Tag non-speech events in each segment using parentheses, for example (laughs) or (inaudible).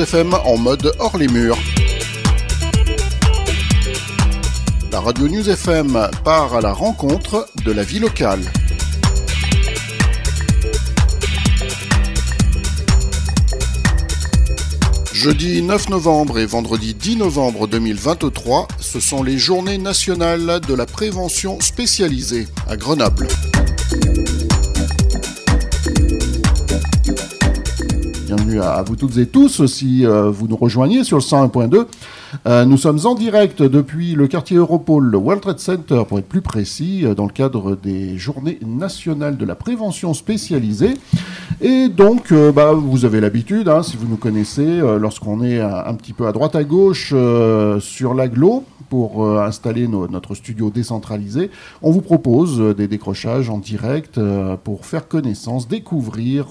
FM en mode hors les murs. La Radio News FM part à la rencontre de la vie locale. Jeudi 9 novembre et vendredi 10 novembre 2023, ce sont les journées nationales de la prévention spécialisée à Grenoble. À vous toutes et tous si euh, vous nous rejoignez sur le 101.2. Euh, nous sommes en direct depuis le quartier Europol, le World Trade Center pour être plus précis, euh, dans le cadre des journées nationales de la prévention spécialisée. Et donc, bah, vous avez l'habitude, hein, si vous nous connaissez, lorsqu'on est un, petit peu à droite à gauche sur l'aglo, pour installer notre studio décentralisé, on vous propose des décrochages en direct pour faire connaissance, découvrir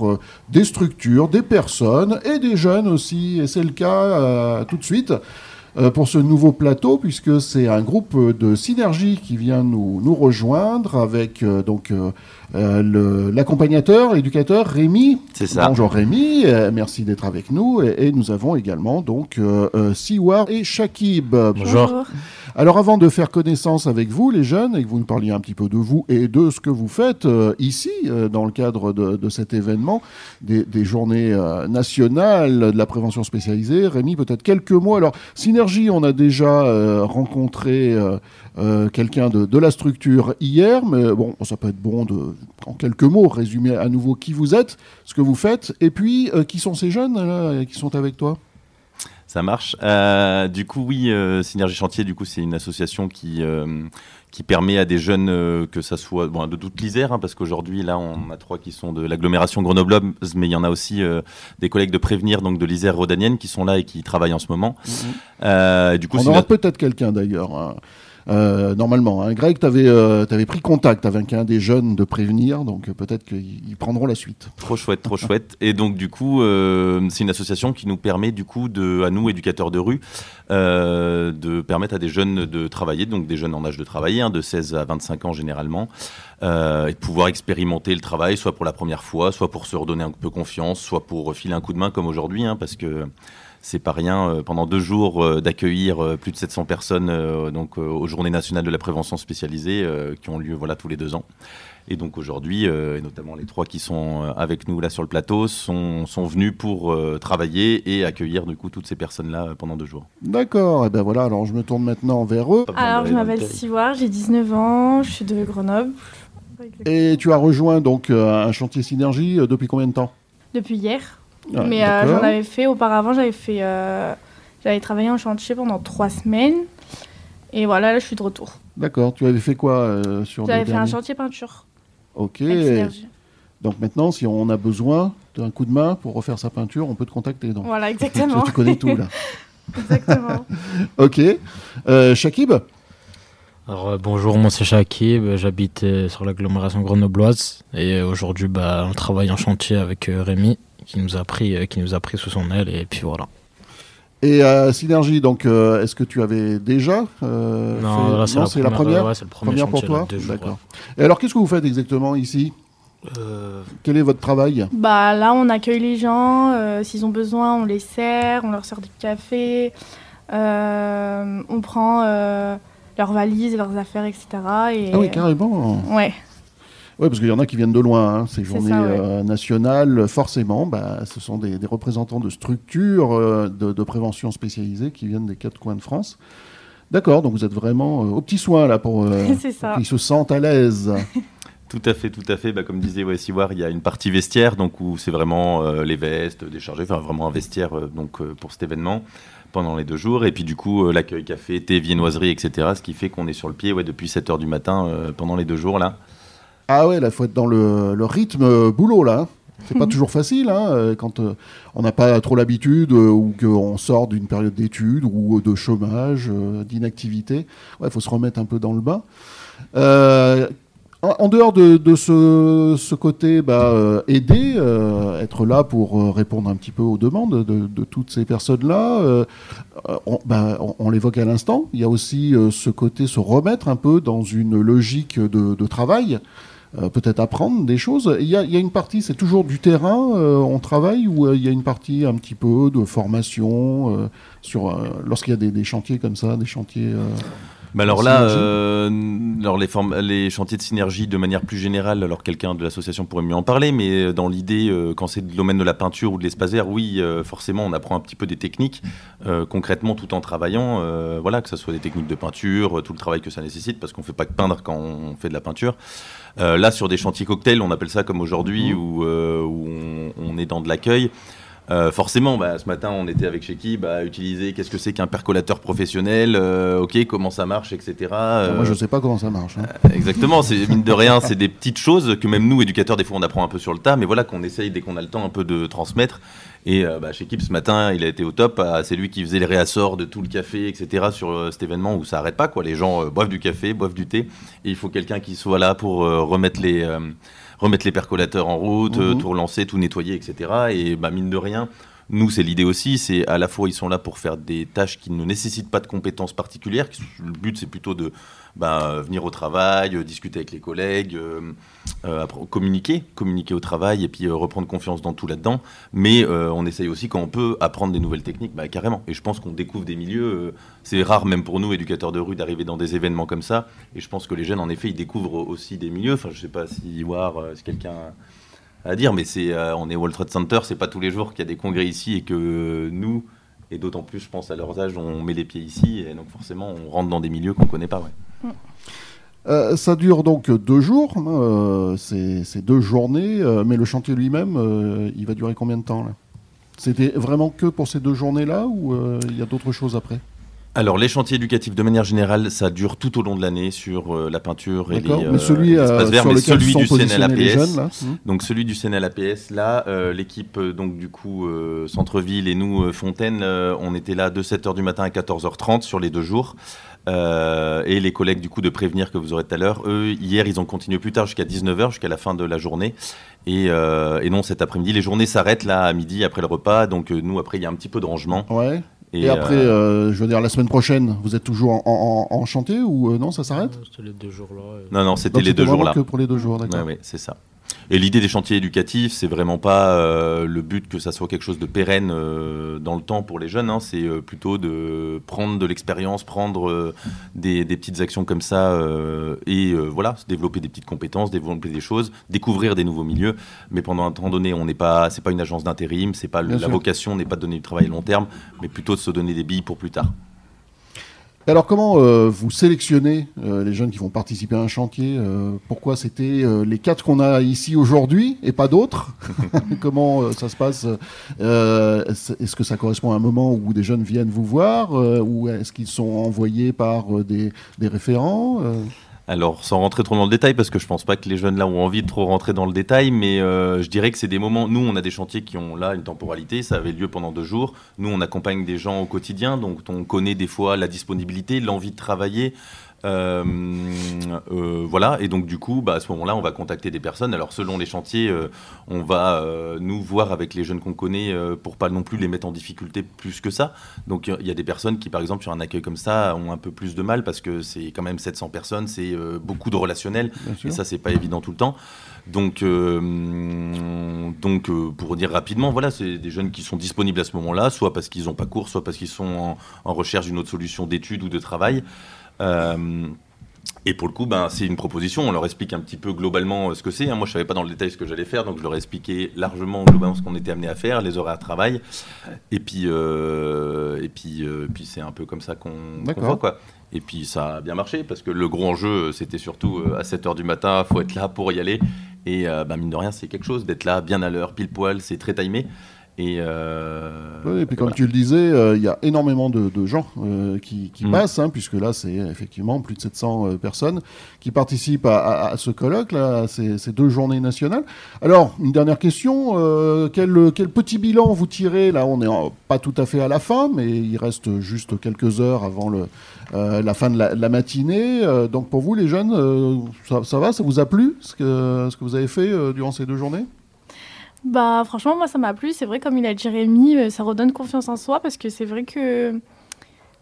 des structures, des personnes et des jeunes aussi. Et c'est le cas tout de suite euh, pour ce nouveau plateau, puisque c'est un groupe de synergie qui vient nous, nous rejoindre avec euh, donc euh, l'accompagnateur, l'éducateur Rémi. C'est ça. Bonjour Rémi, merci d'être avec nous. Et, nous avons également donc Siwar et Shakib. Bonjour. Alors avant de faire connaissance avec vous, les jeunes, et que vous nous parliez un petit peu de vous et de ce que vous faites ici, dans le cadre de, cet événement, des, journées nationales de la prévention spécialisée, Rémi, peut-être quelques mots. Alors, Synergie on a déjà euh, rencontré euh, euh, quelqu'un de, la structure hier, mais bon, ça peut être bon de, en quelques mots, résumer à nouveau qui vous êtes, ce que vous faites, et puis qui sont ces jeunes qui sont avec toi? Ça marche. du coup, oui, Synergie Chantier, du coup, c'est une association qui qui permet à des jeunes, euh, que ça soit bon, de toute l'Isère, hein, parce qu'aujourd'hui, là, on a trois qui sont de l'agglomération Grenoble, mais il y en a aussi euh, des collègues de Prévenir, donc de l'Isère rhodanienne, qui sont là et qui travaillent en ce moment. Mhm. Euh, du coup, on aura peut-être quelqu'un d'ailleurs. Hein. Euh, normalement. Hein. Greg, tu avais, euh, pris contact avec un des jeunes de prévenir, donc euh, peut-être qu'ils prendront la suite. Trop chouette, trop chouette. Et donc du coup, c'est une association qui nous permet du coup, à nous, éducateurs de rue, de permettre à des jeunes de travailler, donc des jeunes en âge de travailler, hein, de 16 à 25 ans généralement, et de pouvoir expérimenter le travail, soit pour la première fois, soit pour se redonner un peu confiance, soit pour filer un coup de main comme aujourd'hui, hein, parce que c'est pas rien euh, pendant deux jours euh, d'accueillir euh, plus de 700 personnes donc aux Journées nationales de la prévention spécialisée qui ont lieu voilà tous les deux ans. Et donc aujourd'hui, et notamment les trois qui sont avec nous là sur le plateau, sont, sont venus pour travailler et accueillir du coup toutes ces personnes-là pendant deux jours. D'accord, et ben voilà, alors je me tourne maintenant vers eux. Alors je m'appelle Siwar, j'ai 19 ans, je suis de Grenoble. Et tu as rejoint donc un chantier Synergie depuis combien de temps? Depuis hier. Mais euh, j'en avais fait auparavant, j'avais fait, euh, j'avais travaillé en chantier pendant trois semaines. Et voilà, là, je suis de retour. D'accord. Tu avais fait quoi euh, sur J'avais fait un chantier peinture. Ok. Donc maintenant, si on a besoin d'un coup de main pour refaire sa peinture, on peut te contacter. Donc. Voilà, (laughs) exactement. tu connais tout là. (laughs) exactement. (laughs) ok. Shakib alors, bonjour, moi c'est Shakib, j'habite sur l'agglomération grenobloise et aujourd'hui bah, on travaille en chantier avec Rémi qui nous a pris, euh, qui nous a pris sous son aile et puis voilà. Et euh, Synergie, donc, euh, est-ce que tu avais déjà Non, c'est la, première. Ouais, c'est le premier première pour toi. D'accord. Et alors, qu'est-ce que vous faites exactement ici? Quel est votre travail? Bah là, on accueille les gens. S'ils ont besoin, on les sert, on leur sert du café. on prend leurs valises, leurs affaires, etc. Et... Ah oui, carrément. Ouais. Oui, parce qu'il y en a qui viennent de loin. Hein, ces journées euh, nationales, forcément, bah, ce sont des, représentants de structures euh, de, prévention spécialisées qui viennent des quatre coins de France. D'accord, donc vous êtes vraiment euh, au petit soin là pour, (laughs) qu'ils se sentent à l'aise. (laughs) Tout à fait, tout à fait. Bah, comme disait ouais, Siwar, il y a une partie vestiaire, donc où c'est vraiment les vestes déchargées, enfin vraiment un vestiaire donc pour cet événement pendant les deux jours. Et puis du coup, l'accueil café, thé, viennoiserie, etc. Ce qui fait qu'on est sur le pied ouais, depuis 7 heures du matin pendant les deux jours là. Ah ouais, là, il faut être dans le, rythme euh, boulot, là. Hein. C'est pas mhm. toujours facile hein, euh, quand euh, on n'a pas trop l'habitude ou qu'on sort d'une période d'études ou de chômage, d'inactivité. Il faut se remettre un peu dans le bain. En, dehors de, ce, côté bah, aider, être là pour répondre un petit peu aux demandes de, toutes ces personnes-là, on, bah, on l'évoque à l'instant, il y a aussi ce côté se remettre un peu dans une logique de, travail. Peut-être apprendre des choses. Il y, a, une partie, c'est toujours du terrain, on travaille, ou il y a une partie un petit peu de formation sur lorsqu'il y a des, chantiers comme ça, des chantiers alors là, euh, alors les, les, chantiers de synergie de manière plus générale, alors quelqu'un de l'association pourrait mieux en parler, mais dans l'idée, euh, quand c'est le domaine de la peinture ou de l'espace vert, oui, euh, forcément, on apprend un petit peu des techniques, concrètement, tout en travaillant, voilà, que ce soit des techniques de peinture, tout le travail que ça nécessite, parce qu'on ne fait pas que peindre quand on fait de la peinture. là, sur des chantiers cocktails, on appelle ça comme aujourd'hui, mmh. où, où on, on, est dans de l'accueil. Euh, forcément, bah, ce matin, on était avec Sheki, bah, utiliser qu'est-ce que c'est qu'un percolateur professionnel, euh, ok, comment ça marche, etc. Euh, moi, je ne sais pas comment ça marche. Hein. exactement, c'est mine de rien, c'est des petites choses que même nous, éducateurs, des fois, on apprend un peu sur le tas, mais voilà, qu'on essaye dès qu'on a le temps un peu de transmettre. Et bah, Shekib, ce matin, il a été au top. c'est lui qui faisait les réassorts de tout le café, etc. sur cet événement où ça n'arrête pas, quoi. Les gens boivent du café, boivent du thé, et il faut quelqu'un qui soit là pour remettre les remettre les percolateurs en route, mhm. tout relancer, tout nettoyer, etc. Et bah, mine de rien, nous, c'est l'idée aussi, c'est à la fois ils sont là pour faire des tâches qui ne nécessitent pas de compétences particulières. Le but, c'est plutôt de bah, venir au travail, euh, discuter avec les collègues, euh, euh, communiquer, communiquer au travail et puis reprendre confiance dans tout là-dedans. Mais on essaye aussi quand on peut apprendre des nouvelles techniques, bah, carrément. Et je pense qu'on découvre des milieux. c'est rare même pour nous, éducateurs de rue, d'arriver dans des événements comme ça. Et je pense que les jeunes, en effet, ils découvrent aussi des milieux. Enfin, je sais pas si voir si quelqu'un à dire, mais c'est, on est World Trade Center, c'est pas tous les jours qu'il y a des congrès ici et que nous, et d'autant plus, je pense, à leurs âges, on met les pieds ici, et donc forcément, on rentre dans des milieux qu'on connaît pas. Ouais. Euh, ça dure donc deux jours, hein, euh, c'est deux journées, euh, mais le chantier lui-même, il va durer combien de temps là? C'était vraiment que pour ces deux journées-là ou il y a d'autres choses après? Alors, les chantiers éducatifs, de manière générale, ça dure tout au long de l'année sur la peinture et les, mais celui, mais celui du CNLAPS. donc, celui du CNLAPS, là, l'équipe, donc du coup, Centre-Ville et nous, Fontaine, on était là de 7h du matin à 14h30 sur les deux jours. Euh, et les collègues du coup de prévenir que vous aurez tout à l'heure. Eux, hier, ils ont continué plus tard jusqu'à 19h, jusqu'à la fin de la journée. Et, euh, et non, cet après-midi, les journées s'arrêtent là à midi après le repas. Donc euh, nous, après, il y a un petit peu de rangement. Ouais. Et, après, je veux dire, la semaine prochaine, vous êtes toujours en, chantier ou non, ça s'arrête C'était les deux jours là. Non, non, c'était les deux jours là. que pour les deux jours, d'accord. Oui, c'est ça. Et l'idée des chantiers éducatifs, c'est vraiment pas euh, le but que ça soit quelque chose de pérenne euh, dans le temps pour les jeunes. Hein. c'est euh, plutôt de prendre de l'expérience, prendre des, petites actions comme ça et voilà, développer des petites compétences, développer des choses, découvrir des nouveaux milieux. Mais pendant un temps donné, on n'est pas, c'est pas une agence d'intérim, c'est pas la vocation n'est pas de donner du travail à long terme, mais plutôt de se donner des billes pour plus tard. Alors comment euh, vous sélectionnez euh, les jeunes qui vont participer à un chantier euh, Pourquoi c'était les quatre qu'on a ici aujourd'hui et pas d'autres? (laughs) Comment ça se passe Est-ce que ça correspond à un moment où des jeunes viennent vous voir ou est-ce qu'ils sont envoyés par des, des référents alors, sans rentrer trop dans le détail, parce que je pense pas que les jeunes là ont envie de trop rentrer dans le détail, mais euh, je dirais que c'est des moments. Nous, on a des chantiers qui ont là une temporalité, ça avait lieu pendant deux jours. Nous, on accompagne des gens au quotidien, donc on connaît des fois la disponibilité, l'envie de travailler. Euh, euh, voilà, et donc du coup, bah, à ce moment-là, on va contacter des personnes. Alors selon les chantiers, euh, on va nous voir avec les jeunes qu'on connaît pour pas non plus les mettre en difficulté plus que ça. Donc il y a des personnes qui, par exemple, sur un accueil comme ça, ont un peu plus de mal parce que c'est quand même 700 personnes, c'est beaucoup de relationnel, et ça c'est pas évident tout le temps. Donc, donc pour dire rapidement, voilà, c'est des jeunes qui sont disponibles à ce moment-là, soit parce qu'ils n'ont pas cours, soit parce qu'ils sont en, en recherche d'une autre solution d'études ou de travail. Euh, et pour le coup, ben, c'est une proposition. On leur explique un petit peu globalement euh, ce que c'est. Hein. Moi, je ne savais pas dans le détail ce que j'allais faire, donc je leur ai expliqué largement, globalement, ce qu'on était amené à faire, les horaires de travail. Et puis, euh, et puis, puis c'est un peu comme ça qu'on voit, quoi. Et puis, ça a bien marché, parce que le gros enjeu, c'était surtout à 7 h du matin, il faut être là pour y aller. Et ben, mine de rien, c'est quelque chose d'être là, bien à l'heure, pile poil, c'est très timé. Et, euh, puis comme tu le disais, euh, il y a énormément de, gens euh, qui, mm. passent, hein, puisque là c'est effectivement plus de 700 personnes qui participent à, ce colloque, là, ces, ces, deux journées nationales. Alors, une dernière question, quel, quel, petit bilan vous tirez? Là, on n'est pas tout à fait à la fin, mais il reste juste quelques heures avant le, la fin de la, matinée. donc pour vous, les jeunes, ça, ça, va Ça vous a plu ce que, ce que vous avez fait durant ces deux journées? Bah franchement moi ça m'a plu, c'est vrai comme il a dit Rémi, euh, ça redonne confiance en soi parce que c'est vrai que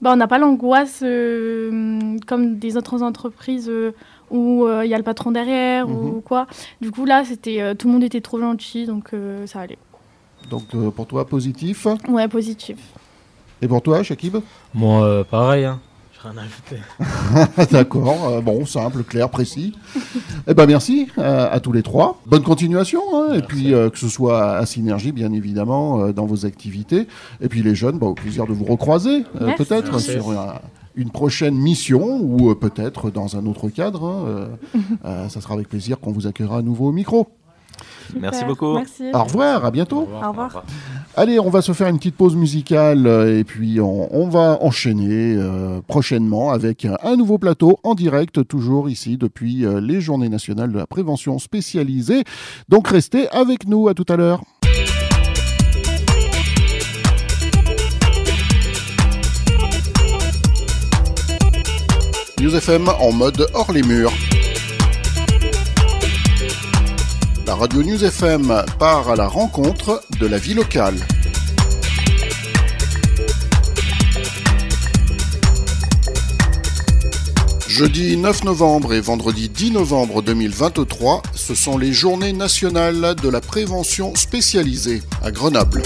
bah, on n'a pas l'angoisse euh, comme des autres entreprises euh, où il y a le patron derrière ou Mhm. quoi. Du coup, là, c'était tout le monde était trop gentil, donc euh, ça allait. Donc euh, pour toi, positif? Ouais, positif. Et pour toi, Shakib? Moi, euh, pareil, hein. Rien à ajouter. D'accord, euh, bon, simple, clair, précis. eh ben merci euh, à tous les trois. Bonne continuation, hein, et puis euh, que ce soit à Synergie, bien évidemment, euh, dans vos activités. Et puis les jeunes, bah, au plaisir de vous recroiser, euh, peut-être sur un- une prochaine mission ou euh, peut-être dans un autre cadre. hein, euh, euh, ça sera avec plaisir qu'on vous accueillera à nouveau au micro. Merci beaucoup. Merci. Au revoir, à bientôt. Au revoir. Allez, on va se faire une petite pause musicale euh, et puis on, va enchaîner euh, prochainement avec un, nouveau plateau en direct, toujours ici depuis euh, les Journées nationales de la prévention spécialisée. Donc restez avec nous, à tout à l'heure. News FM en mode hors les murs. Radio News FM part à la rencontre de la vie locale. Jeudi 9 novembre et vendredi 10 novembre 2023, ce sont les journées nationales de la prévention spécialisée à Grenoble.